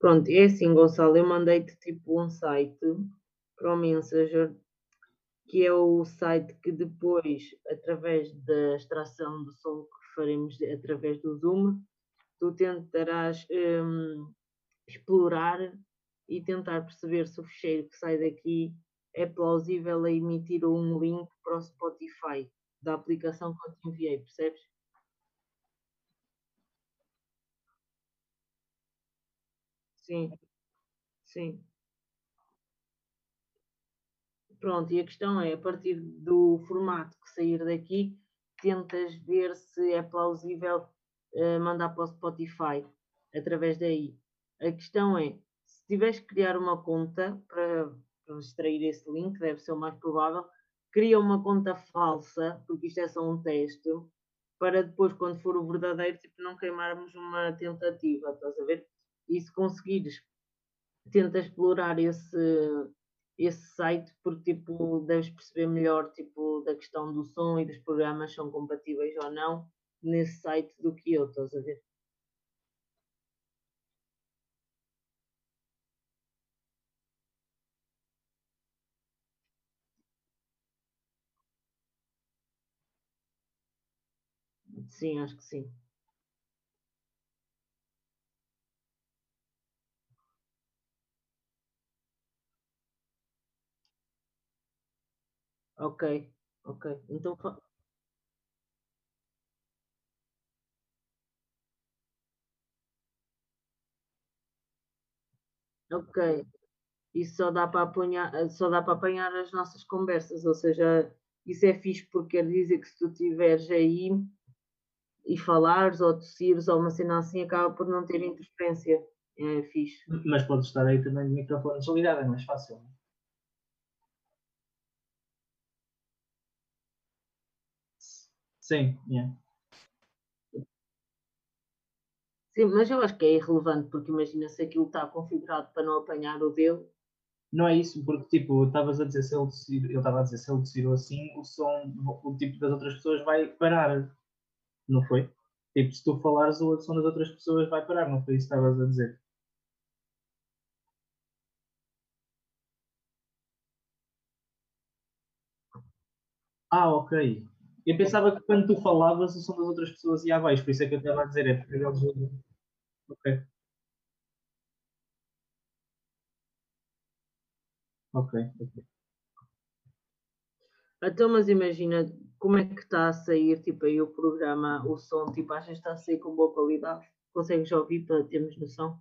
Pronto, é assim, Gonçalo, eu mandei-te tipo um site para o Messenger, que é o site que depois, através da extração do som que faremos através do Zoom, tu tentarás um, explorar e tentar perceber se o fecheiro que sai daqui é plausível a emitir um link para o Spotify da aplicação que eu te enviei, percebes? Sim, sim. Pronto, e a questão é, a partir do formato que sair daqui, tentas ver se é plausível uh, mandar para o Spotify através daí. A questão é, se tiveres que criar uma conta para, para extrair esse link, deve ser o mais provável, cria uma conta falsa, porque isto é só um teste, para depois, quando for o verdadeiro, tipo, não queimarmos uma tentativa, estás a ver? E se conseguires, tenta explorar esse, esse site, porque tipo, deves perceber melhor tipo, da questão do som e dos programas são compatíveis ou não nesse site do que eu, estás a ver? Sim, acho que sim. Ok, ok. Então, ok. Isso só dá para apanhar, só dá para apanhar as nossas conversas, ou seja, isso é fixe porque quer dizer que se tu estiveres aí e falares ou tossires ou uma cena assim, acaba por não ter interferência. É fixe. Mas pode estar aí também o microfone desligado, é mais fácil. Sim, yeah. Sim, mas eu acho que é irrelevante, porque imagina se aquilo está configurado para não apanhar o dele. Não é isso, porque tipo, estavas a dizer se ele tossir, ele estava a dizer se ele tossir assim, o som, o tipo das outras pessoas vai parar. Não foi? Tipo, se tu falares, o som das outras pessoas vai parar, não foi isso que estavas a dizer? Ah, ok. Eu pensava que quando tu falavas, o som das outras pessoas ia abaixo, por isso é que eu estava a dizer, é porque eles. Ok. Ok, ok. Então, mas imagina como é que está a sair, tipo, aí o programa, o som, tipo, achas que está a sair com boa qualidade? Consegues ouvir para termos noção?